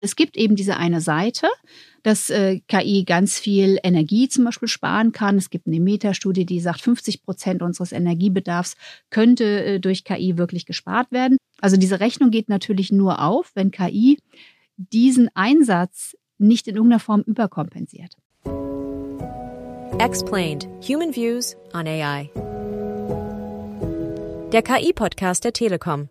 Es gibt eben diese eine Seite, dass äh, KI ganz viel Energie zum Beispiel sparen kann. Es gibt eine Metastudie, die sagt, 50 Prozent unseres Energiebedarfs könnte äh, durch KI wirklich gespart werden. Also diese Rechnung geht natürlich nur auf, wenn KI diesen Einsatz nicht in irgendeiner Form überkompensiert. Explained. Human Views on AI. Der KI-Podcast der Telekom.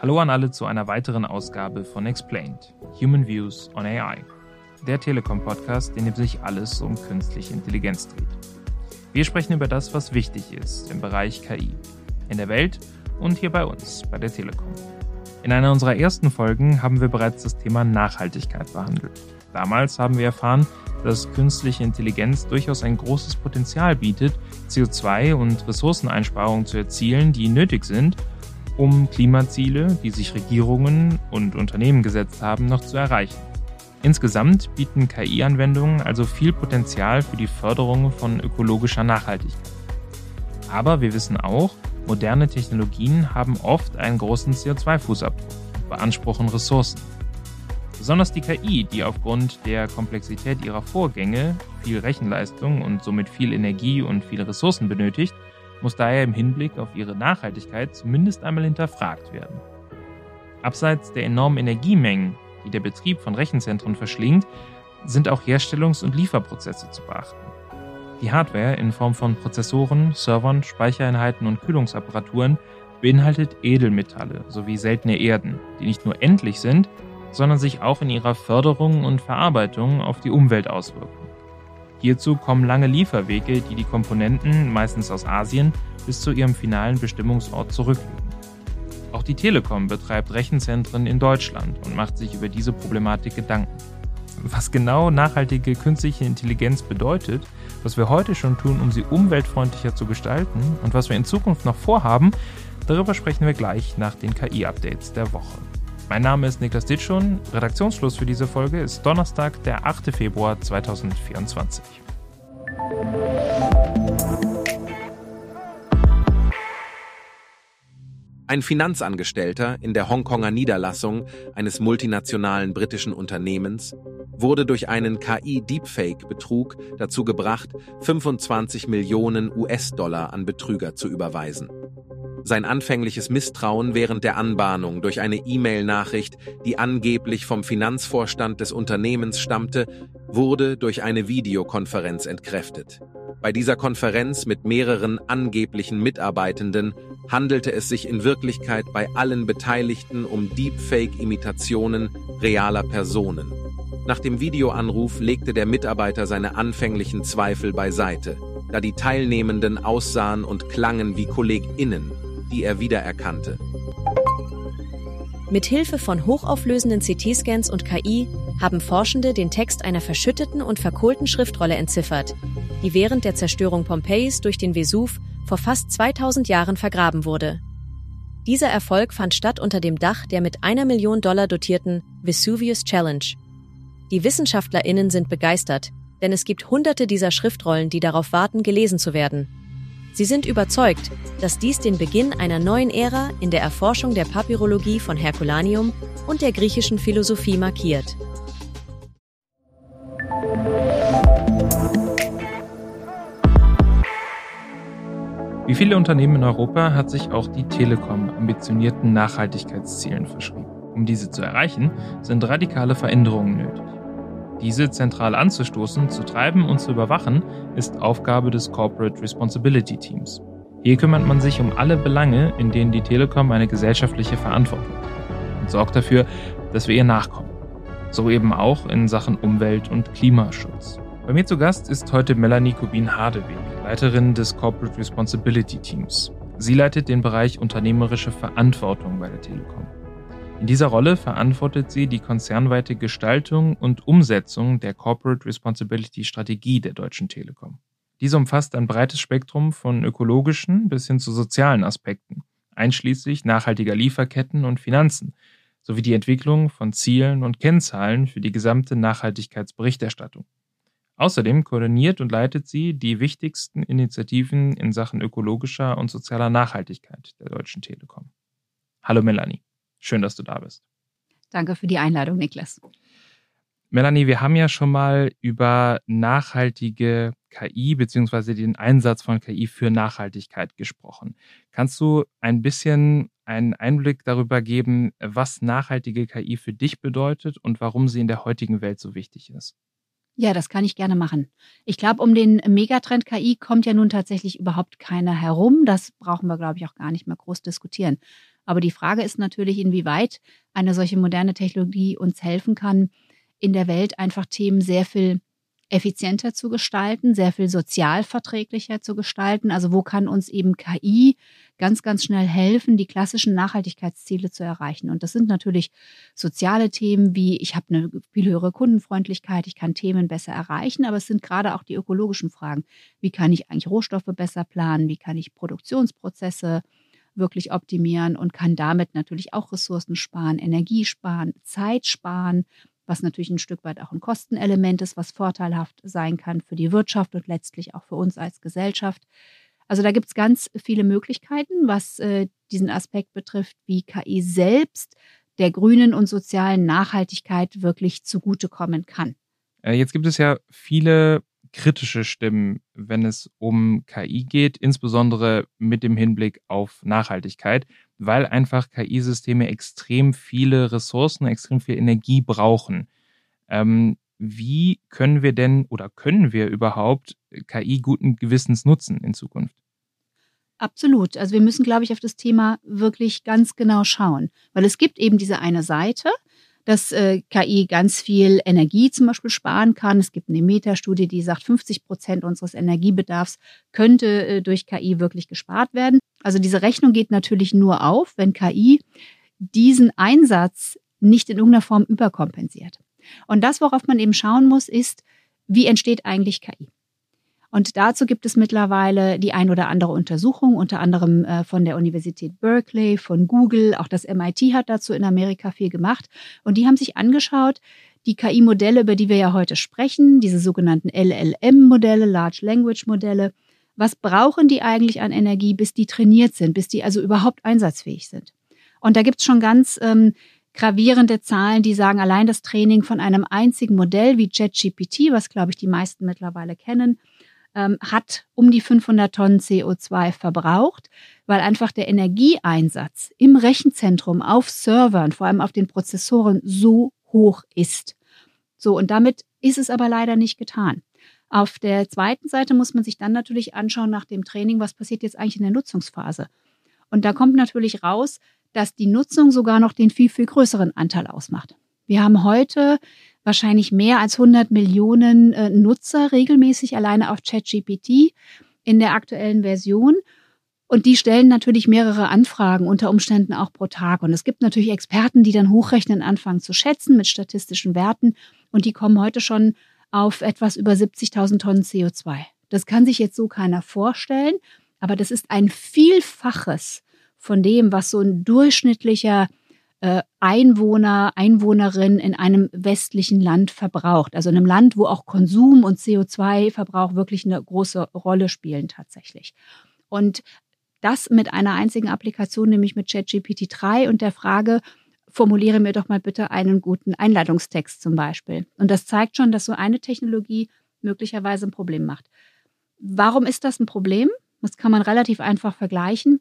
Hallo an alle zu einer weiteren Ausgabe von Explained, Human Views on AI, der Telekom-Podcast, in dem sich alles um künstliche Intelligenz dreht. Wir sprechen über das, was wichtig ist im Bereich KI, in der Welt und hier bei uns, bei der Telekom. In einer unserer ersten Folgen haben wir bereits das Thema Nachhaltigkeit behandelt. Damals haben wir erfahren, dass künstliche Intelligenz durchaus ein großes Potenzial bietet, CO2- und Ressourceneinsparungen zu erzielen, die nötig sind, um Klimaziele, die sich Regierungen und Unternehmen gesetzt haben, noch zu erreichen. Insgesamt bieten KI-Anwendungen also viel Potenzial für die Förderung von ökologischer Nachhaltigkeit. Aber wir wissen auch, moderne Technologien haben oft einen großen CO2-Fußabdruck und beanspruchen Ressourcen. Besonders die KI, die aufgrund der Komplexität ihrer Vorgänge viel Rechenleistung und somit viel Energie und viele Ressourcen benötigt, muss daher im Hinblick auf ihre Nachhaltigkeit zumindest einmal hinterfragt werden. Abseits der enormen Energiemengen, die der Betrieb von Rechenzentren verschlingt, sind auch Herstellungs- und Lieferprozesse zu beachten. Die Hardware in Form von Prozessoren, Servern, Speichereinheiten und Kühlungsapparaturen beinhaltet Edelmetalle sowie seltene Erden, die nicht nur endlich sind, sondern sich auch in ihrer Förderung und Verarbeitung auf die Umwelt auswirken. Hierzu kommen lange Lieferwege, die die Komponenten, meistens aus Asien, bis zu ihrem finalen Bestimmungsort zurücklegen. Auch die Telekom betreibt Rechenzentren in Deutschland und macht sich über diese Problematik Gedanken. Was genau nachhaltige künstliche Intelligenz bedeutet, was wir heute schon tun, um sie umweltfreundlicher zu gestalten und was wir in Zukunft noch vorhaben, darüber sprechen wir gleich nach den KI-Updates der Woche. Mein Name ist Niklas Ditschun. Redaktionsschluss für diese Folge ist Donnerstag, der 8. Februar 2024. Ein Finanzangestellter in der Hongkonger Niederlassung eines multinationalen britischen Unternehmens wurde durch einen KI-Deepfake-Betrug dazu gebracht, 25 Millionen US-Dollar an Betrüger zu überweisen. Sein anfängliches Misstrauen während der Anbahnung durch eine E-Mail-Nachricht, die angeblich vom Finanzvorstand des Unternehmens stammte, wurde durch eine Videokonferenz entkräftet. Bei dieser Konferenz mit mehreren angeblichen Mitarbeitenden handelte es sich in Wirklichkeit bei allen Beteiligten um Deepfake-Imitationen realer Personen. Nach dem Videoanruf legte der Mitarbeiter seine anfänglichen Zweifel beiseite, da die Teilnehmenden aussahen und klangen wie KollegInnen die er wiedererkannte. Mit Hilfe von hochauflösenden CT-Scans und KI haben Forschende den Text einer verschütteten und verkohlten Schriftrolle entziffert, die während der Zerstörung Pompeis durch den Vesuv vor fast 2000 Jahren vergraben wurde. Dieser Erfolg fand statt unter dem Dach der mit einer Million Dollar dotierten Vesuvius Challenge. Die WissenschaftlerInnen sind begeistert, denn es gibt hunderte dieser Schriftrollen, die darauf warten, gelesen zu werden. Sie sind überzeugt, dass dies den Beginn einer neuen Ära in der Erforschung der Papyrologie von Herculaneum und der griechischen Philosophie markiert. Wie viele Unternehmen in Europa hat sich auch die Telekom ambitionierten Nachhaltigkeitszielen verschrieben. Um diese zu erreichen, sind radikale Veränderungen nötig. Diese zentral anzustoßen, zu treiben und zu überwachen, ist Aufgabe des Corporate Responsibility Teams. Hier kümmert man sich um alle Belange, in denen die Telekom eine gesellschaftliche Verantwortung hat und sorgt dafür, dass wir ihr nachkommen. So eben auch in Sachen Umwelt- und Klimaschutz. Bei mir zu Gast ist heute Melanie Kubin-Hardeweg, Leiterin des Corporate Responsibility Teams. Sie leitet den Bereich unternehmerische Verantwortung bei der Telekom. In dieser Rolle verantwortet sie die konzernweite Gestaltung und Umsetzung der Corporate Responsibility Strategie der Deutschen Telekom. Diese umfasst ein breites Spektrum von ökologischen bis hin zu sozialen Aspekten, einschließlich nachhaltiger Lieferketten und Finanzen, sowie die Entwicklung von Zielen und Kennzahlen für die gesamte Nachhaltigkeitsberichterstattung. Außerdem koordiniert und leitet sie die wichtigsten Initiativen in Sachen ökologischer und sozialer Nachhaltigkeit der Deutschen Telekom. Hallo Melanie. Schön, dass du da bist. Danke für die Einladung, Niklas. Melanie, wir haben ja schon mal über nachhaltige KI beziehungsweise den Einsatz von KI für Nachhaltigkeit gesprochen. Kannst du ein bisschen einen Einblick darüber geben, was nachhaltige KI für dich bedeutet und warum sie in der heutigen Welt so wichtig ist? Ja, das kann ich gerne machen. Ich glaube, um den Megatrend KI kommt ja nun tatsächlich überhaupt keiner herum. Das brauchen wir, glaube ich, auch gar nicht mehr groß diskutieren. Aber die Frage ist natürlich, inwieweit eine solche moderne Technologie uns helfen kann, in der Welt einfach Themen sehr viel effizienter zu gestalten, sehr viel sozialverträglicher zu gestalten. Also wo kann uns eben KI ganz, ganz schnell helfen, die klassischen Nachhaltigkeitsziele zu erreichen. Und das sind natürlich soziale Themen wie, ich habe eine viel höhere Kundenfreundlichkeit, ich kann Themen besser erreichen, aber es sind gerade auch die ökologischen Fragen. Wie kann ich eigentlich Rohstoffe besser planen? Wie kann ich Produktionsprozesse wirklich optimieren und kann damit natürlich auch Ressourcen sparen, Energie sparen, Zeit sparen, was natürlich ein Stück weit auch ein Kostenelement ist, was vorteilhaft sein kann für die Wirtschaft und letztlich auch für uns als Gesellschaft. Also da gibt es ganz viele Möglichkeiten, was äh, diesen Aspekt betrifft, wie KI selbst der grünen und sozialen Nachhaltigkeit wirklich zugutekommen kann. Äh, jetzt gibt es ja viele kritische Stimmen, wenn es um KI geht, insbesondere mit dem Hinblick auf Nachhaltigkeit, weil einfach KI-Systeme extrem viele Ressourcen, extrem viel Energie brauchen. Ähm, wie können wir denn oder können wir überhaupt KI guten Gewissens nutzen in Zukunft? Absolut. Also wir müssen, glaube ich, auf das Thema wirklich ganz genau schauen, weil es gibt eben diese eine Seite, dass äh, KI ganz viel Energie zum Beispiel sparen kann. Es gibt eine Metastudie, die sagt, 50 Prozent unseres Energiebedarfs könnte äh, durch KI wirklich gespart werden. Also diese Rechnung geht natürlich nur auf, wenn KI diesen Einsatz nicht in irgendeiner Form überkompensiert. Und das, worauf man eben schauen muss, ist, wie entsteht eigentlich KI? Und dazu gibt es mittlerweile die ein oder andere Untersuchung, unter anderem äh, von der Universität Berkeley, von Google, auch das MIT hat dazu in Amerika viel gemacht. Und die haben sich angeschaut, die KI-Modelle, über die wir ja heute sprechen, diese sogenannten LLM-Modelle, Large Language Modelle, was brauchen die eigentlich an Energie, bis die trainiert sind, bis die also überhaupt einsatzfähig sind? Und da gibt's schon ganz ähm, gravierende Zahlen, die sagen, allein das Training von einem einzigen Modell wie JetGPT, was glaube ich die meisten mittlerweile kennen, ähm, hat um die 500 Tonnen CO2 verbraucht, weil einfach der Energieeinsatz im Rechenzentrum auf Servern, vor allem auf den Prozessoren, so hoch ist. So, und damit ist es aber leider nicht getan. Auf der zweiten Seite muss man sich dann natürlich anschauen nach dem Training, was passiert jetzt eigentlich in der Nutzungsphase. Und da kommt natürlich raus, dass die Nutzung sogar noch den viel, viel größeren Anteil ausmacht. Wir haben heute wahrscheinlich mehr als 100 Millionen äh, Nutzer regelmäßig alleine auf ChatGPT in der aktuellen Version. Und die stellen natürlich mehrere Anfragen, unter Umständen auch pro Tag. Und es gibt natürlich Experten, die dann hochrechnen, anfangen zu schätzen mit statistischen Werten. Und die kommen heute schon auf etwas über 70.000 Tonnen CO2. Das kann sich jetzt so keiner vorstellen, aber das ist ein Vielfaches von dem, was so ein durchschnittlicher Einwohner, Einwohnerin in einem westlichen Land verbraucht. Also in einem Land, wo auch Konsum und CO2-Verbrauch wirklich eine große Rolle spielen tatsächlich. Und das mit einer einzigen Applikation, nämlich mit ChatGPT 3 und der Frage, formuliere mir doch mal bitte einen guten Einladungstext zum Beispiel. Und das zeigt schon, dass so eine Technologie möglicherweise ein Problem macht. Warum ist das ein Problem? Das kann man relativ einfach vergleichen.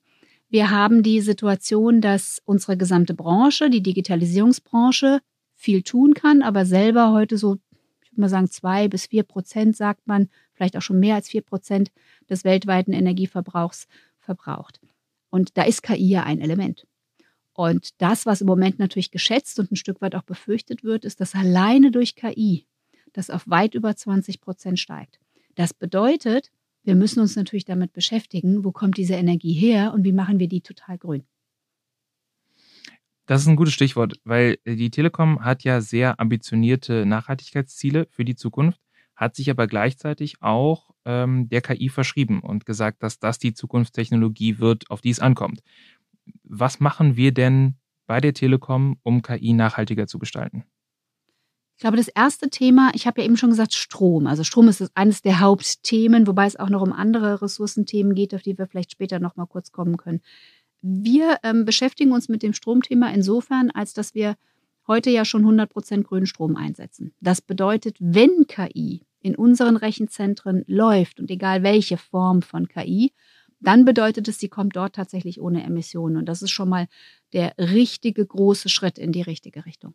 Wir haben die Situation, dass unsere gesamte Branche, die Digitalisierungsbranche, viel tun kann, aber selber heute so, ich würde mal sagen, zwei bis vier Prozent, sagt man, vielleicht auch schon mehr als vier Prozent des weltweiten Energieverbrauchs verbraucht. Und da ist KI ja ein Element. Und das, was im Moment natürlich geschätzt und ein Stück weit auch befürchtet wird, ist, dass alleine durch KI das auf weit über 20 Prozent steigt. Das bedeutet, wir müssen uns natürlich damit beschäftigen, wo kommt diese Energie her und wie machen wir die total grün. Das ist ein gutes Stichwort, weil die Telekom hat ja sehr ambitionierte Nachhaltigkeitsziele für die Zukunft, hat sich aber gleichzeitig auch ähm, der KI verschrieben und gesagt, dass das die Zukunftstechnologie wird, auf die es ankommt. Was machen wir denn bei der Telekom, um KI nachhaltiger zu gestalten? Ich glaube, das erste Thema, ich habe ja eben schon gesagt, Strom. Also Strom ist eines der Hauptthemen, wobei es auch noch um andere Ressourcenthemen geht, auf die wir vielleicht später noch mal kurz kommen können. Wir ähm, beschäftigen uns mit dem Stromthema insofern, als dass wir heute ja schon 100 Prozent grünen Strom einsetzen. Das bedeutet, wenn KI in unseren Rechenzentren läuft und egal welche Form von KI, dann bedeutet es, sie kommt dort tatsächlich ohne Emissionen. Und das ist schon mal der richtige große Schritt in die richtige Richtung.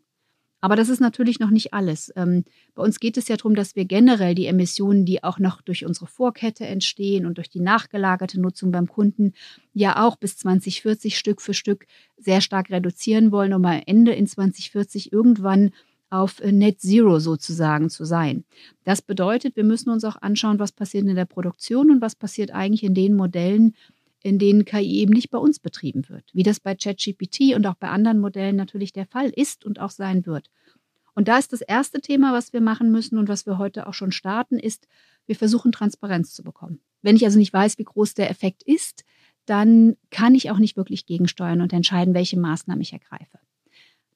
Aber das ist natürlich noch nicht alles. Ähm, bei uns geht es ja darum, dass wir generell die Emissionen, die auch noch durch unsere Vorkette entstehen und durch die nachgelagerte Nutzung beim Kunden, ja auch bis 2040 Stück für Stück sehr stark reduzieren wollen, um am Ende in 2040 irgendwann auf äh, Net Zero sozusagen zu sein. Das bedeutet, wir müssen uns auch anschauen, was passiert in der Produktion und was passiert eigentlich in den Modellen, in denen KI eben nicht bei uns betrieben wird, wie das bei ChatGPT und auch bei anderen Modellen natürlich der Fall ist und auch sein wird. Und da ist das erste Thema, was wir machen müssen und was wir heute auch schon starten, ist, wir versuchen Transparenz zu bekommen. Wenn ich also nicht weiß, wie groß der Effekt ist, dann kann ich auch nicht wirklich gegensteuern und entscheiden, welche Maßnahmen ich ergreife.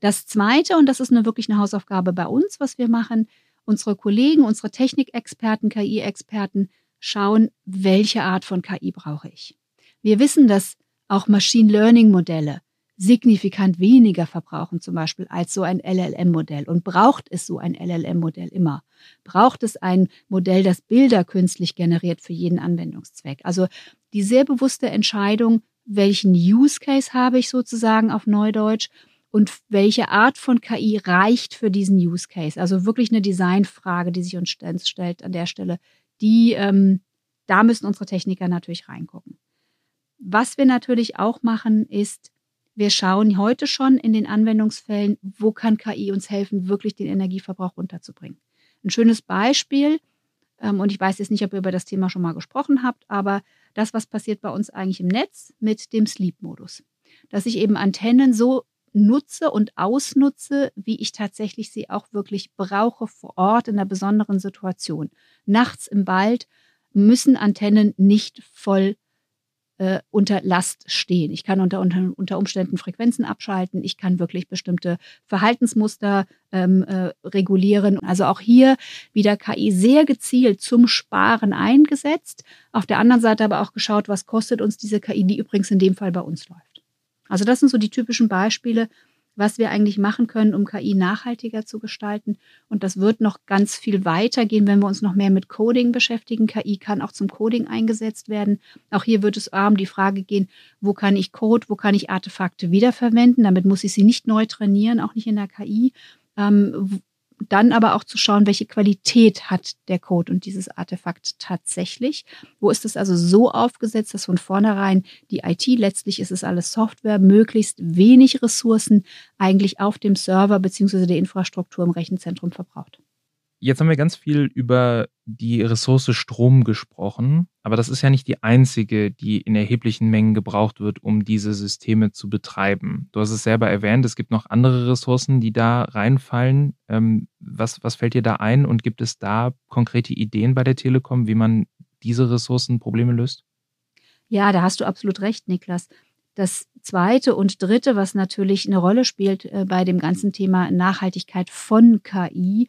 Das Zweite, und das ist eine, wirklich eine Hausaufgabe bei uns, was wir machen, unsere Kollegen, unsere Technikexperten, KI-Experten schauen, welche Art von KI brauche ich. Wir wissen, dass auch Machine Learning-Modelle signifikant weniger verbrauchen, zum Beispiel als so ein LLM-Modell. Und braucht es so ein LLM-Modell immer? Braucht es ein Modell, das Bilder künstlich generiert für jeden Anwendungszweck? Also die sehr bewusste Entscheidung, welchen Use Case habe ich sozusagen auf Neudeutsch und welche Art von KI reicht für diesen Use Case. Also wirklich eine Designfrage, die sich uns stellt an der Stelle. Die, ähm, da müssen unsere Techniker natürlich reingucken. Was wir natürlich auch machen, ist, wir schauen heute schon in den Anwendungsfällen, wo kann KI uns helfen, wirklich den Energieverbrauch runterzubringen. Ein schönes Beispiel, ähm, und ich weiß jetzt nicht, ob ihr über das Thema schon mal gesprochen habt, aber das, was passiert bei uns eigentlich im Netz mit dem Sleep-Modus. Dass ich eben Antennen so nutze und ausnutze, wie ich tatsächlich sie auch wirklich brauche vor Ort in einer besonderen Situation. Nachts im Wald müssen Antennen nicht voll äh, unter Last stehen. Ich kann unter, unter, unter Umständen Frequenzen abschalten. Ich kann wirklich bestimmte Verhaltensmuster ähm, äh, regulieren. Also auch hier wieder KI sehr gezielt zum Sparen eingesetzt. Auf der anderen Seite aber auch geschaut, was kostet uns diese KI, die übrigens in dem Fall bei uns läuft. Also das sind so die typischen Beispiele, was wir eigentlich machen können, um KI nachhaltiger zu gestalten. Und das wird noch ganz viel weitergehen, wenn wir uns noch mehr mit Coding beschäftigen. KI kann auch zum Coding eingesetzt werden. Auch hier wird es um die Frage gehen, wo kann ich Code, wo kann ich Artefakte wiederverwenden? Damit muss ich sie nicht neu trainieren, auch nicht in der KI. Ähm, dann aber auch zu schauen, welche Qualität hat der Code und dieses Artefakt tatsächlich. Wo ist es also so aufgesetzt, dass von vornherein die IT, letztlich ist es alles Software, möglichst wenig Ressourcen eigentlich auf dem Server beziehungsweise der Infrastruktur im Rechenzentrum verbraucht. Jetzt haben wir ganz viel über die Ressource Strom gesprochen, aber das ist ja nicht die einzige, die in erheblichen Mengen gebraucht wird, um diese Systeme zu betreiben. Du hast es selber erwähnt, es gibt noch andere Ressourcen, die da reinfallen. Ähm, was, was fällt dir da ein und gibt es da konkrete Ideen bei der Telekom, wie man diese Ressourcenprobleme löst? Ja, da hast du absolut recht, Niklas. Das zweite und dritte, was natürlich eine Rolle spielt äh, bei dem ganzen Thema Nachhaltigkeit von KI,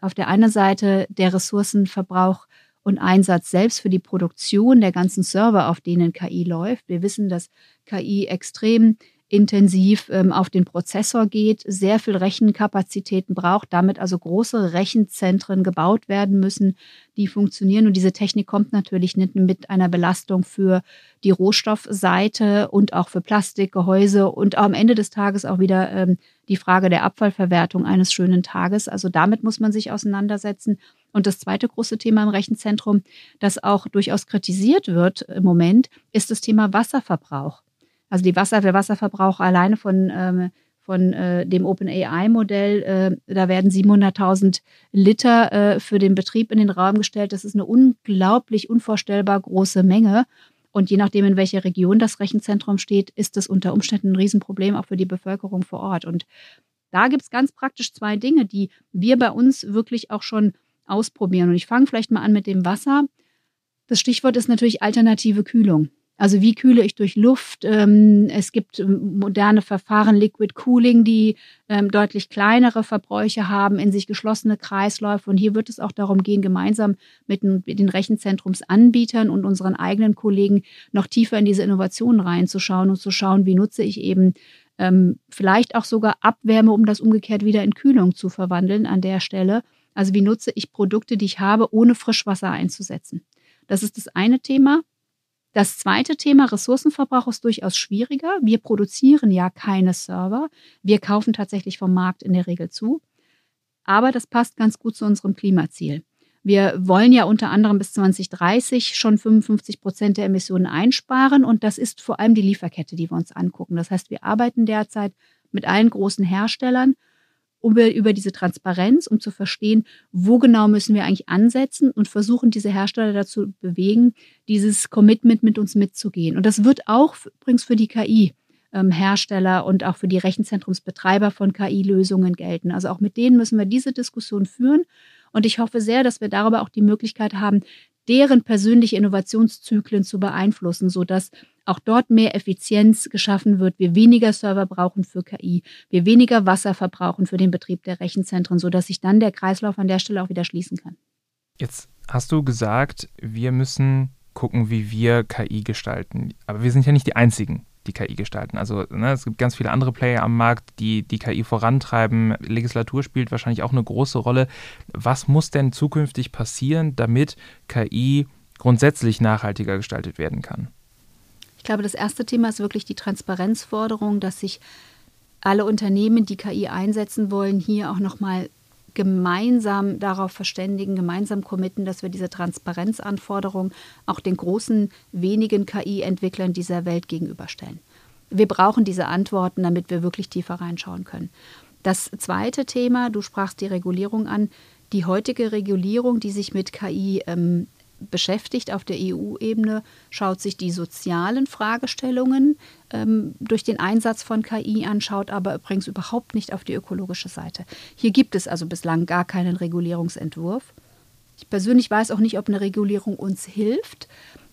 auf der einen Seite der Ressourcenverbrauch und Einsatz selbst für die Produktion der ganzen Server, auf denen KI läuft. Wir wissen, dass KI extrem intensiv ähm, auf den Prozessor geht, sehr viel Rechenkapazitäten braucht, damit also große Rechenzentren gebaut werden müssen, die funktionieren. Und diese Technik kommt natürlich nicht mit einer Belastung für die Rohstoffseite und auch für Plastikgehäuse und am Ende des Tages auch wieder ähm, die Frage der Abfallverwertung eines schönen Tages. Also damit muss man sich auseinandersetzen. Und das zweite große Thema im Rechenzentrum, das auch durchaus kritisiert wird im Moment, ist das Thema Wasserverbrauch. Also die Wasser, der Wasserverbrauch alleine von, ähm, von äh, dem OpenAI-Modell, äh, da werden 700.000 Liter äh, für den Betrieb in den Raum gestellt. Das ist eine unglaublich, unvorstellbar große Menge. Und je nachdem, in welcher Region das Rechenzentrum steht, ist das unter Umständen ein Riesenproblem auch für die Bevölkerung vor Ort. Und da gibt es ganz praktisch zwei Dinge, die wir bei uns wirklich auch schon ausprobieren. Und ich fange vielleicht mal an mit dem Wasser. Das Stichwort ist natürlich alternative Kühlung. Also wie kühle ich durch Luft? Ähm, es gibt ähm, moderne Verfahren, Liquid Cooling, die ähm, deutlich kleinere Verbräuche haben, in sich geschlossene Kreisläufe. Und hier wird es auch darum gehen, gemeinsam mit den Rechenzentrumsanbietern und unseren eigenen Kollegen noch tiefer in diese Innovationen reinzuschauen und zu schauen, wie nutze ich eben vielleicht auch sogar Abwärme, um das umgekehrt wieder in Kühlung zu verwandeln an der Stelle. Also wie nutze ich Produkte, die ich habe, ohne Frischwasser einzusetzen? Das ist das eine Thema. Das zweite Thema Ressourcenverbrauch ist durchaus schwieriger. Wir produzieren ja keine Server. Wir kaufen tatsächlich vom Markt in der Regel zu. Aber das passt ganz gut zu unserem Klimaziel. Wir wollen ja unter anderem bis 2030 schon 55 Prozent der Emissionen einsparen und das ist vor allem die Lieferkette, die wir uns angucken. Das heißt, wir arbeiten derzeit mit allen großen Herstellern über, über diese Transparenz, um zu verstehen, wo genau müssen wir eigentlich ansetzen und versuchen, diese Hersteller dazu bewegen, dieses Commitment mit uns mitzugehen. Und das wird auch übrigens für die KI ähm, Hersteller und auch für die Rechenzentrumsbetreiber von KI-Lösungen gelten. Also auch mit denen müssen wir diese Diskussion führen. Und ich hoffe sehr, dass wir darüber auch die Möglichkeit haben, deren persönliche Innovationszyklen zu beeinflussen, sodass auch dort mehr Effizienz geschaffen wird, wir weniger Server brauchen für KI, wir weniger Wasser verbrauchen für den Betrieb der Rechenzentren, sodass sich dann der Kreislauf an der Stelle auch wieder schließen kann. Jetzt hast du gesagt, wir müssen gucken, wie wir KI gestalten. Aber wir sind ja nicht die Einzigen, die KI gestalten. Also ne, es gibt ganz viele andere Player am Markt, die die KI vorantreiben. Legislatur spielt wahrscheinlich auch eine große Rolle. Was muss denn zukünftig passieren, damit KI grundsätzlich nachhaltiger gestaltet werden kann? Ich glaube, das erste Thema ist wirklich die Transparenzforderung, dass sich alle Unternehmen, die KI einsetzen wollen, hier auch nochmal gemeinsam darauf verständigen, gemeinsam committen, dass wir diese Transparenzanforderung auch den großen, wenigen KI-Entwicklern dieser Welt gegenüberstellen. Wir brauchen diese Antworten, damit wir wirklich tiefer reinschauen können. Das zweite Thema, du sprachst die Regulierung an. Die heutige Regulierung, die sich mit KI ähm, beschäftigt auf der EU-Ebene, schaut sich die sozialen Fragestellungen ähm, durch den Einsatz von KI an, schaut aber übrigens überhaupt nicht auf die ökologische Seite. Hier gibt es also bislang gar keinen Regulierungsentwurf. Ich persönlich weiß auch nicht, ob eine Regulierung uns hilft.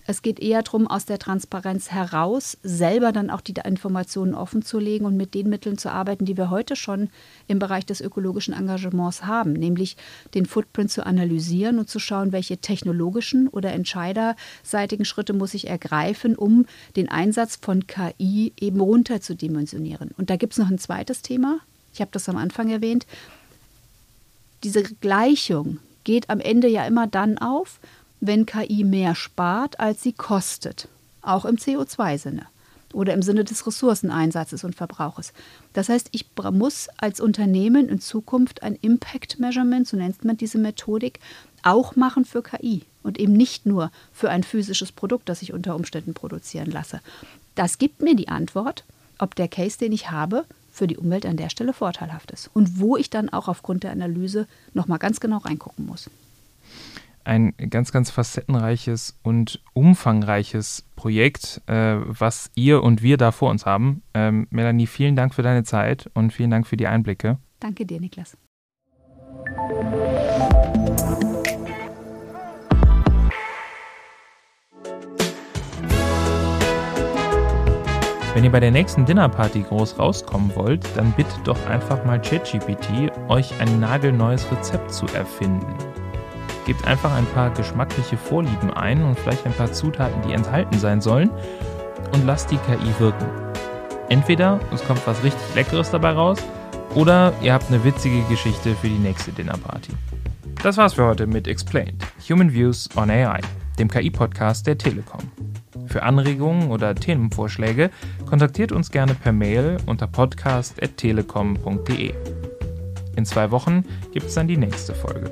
Es geht eher darum, aus der Transparenz heraus selber dann auch die Informationen offenzulegen und mit den Mitteln zu arbeiten, die wir heute schon im Bereich des ökologischen Engagements haben, nämlich den Footprint zu analysieren und zu schauen, welche technologischen oder entscheiderseitigen Schritte muss ich ergreifen, um den Einsatz von KI eben runterzudimensionieren. Und da gibt es noch ein zweites Thema. Ich habe das am Anfang erwähnt. Diese Gleichung geht am Ende ja immer dann auf, wenn KI mehr spart, als sie kostet, auch im CO2-Sinne oder im Sinne des Ressourceneinsatzes und Verbrauches. Das heißt, ich muss als Unternehmen in Zukunft ein Impact Measurement, so nennt man diese Methodik, auch machen für KI und eben nicht nur für ein physisches Produkt, das ich unter Umständen produzieren lasse. Das gibt mir die Antwort, ob der Case, den ich habe, für die Umwelt an der Stelle vorteilhaft ist. Und wo ich dann auch aufgrund der Analyse nochmal ganz genau reingucken muss ein ganz, ganz facettenreiches und umfangreiches Projekt, äh, was ihr und wir da vor uns haben. Ähm, Melanie, vielen Dank für deine Zeit und vielen Dank für die Einblicke. Danke dir, Niklas. Wenn ihr bei der nächsten Dinnerparty groß rauskommen wollt, dann bittet doch einfach mal ChatGPT, euch ein nagelneues Rezept zu erfinden. Gebt einfach ein paar geschmackliche Vorlieben ein und vielleicht ein paar Zutaten, die enthalten sein sollen und lasst die KI wirken. Entweder es kommt was richtig Leckeres dabei raus oder ihr habt eine witzige Geschichte für die nächste Dinnerparty. Das war's für heute mit Explained, Human Views on AI, dem KI-Podcast der Telekom. Für Anregungen oder Themenvorschläge kontaktiert uns gerne per Mail unter podcast.telekom.de. In zwei Wochen gibt es dann die nächste Folge.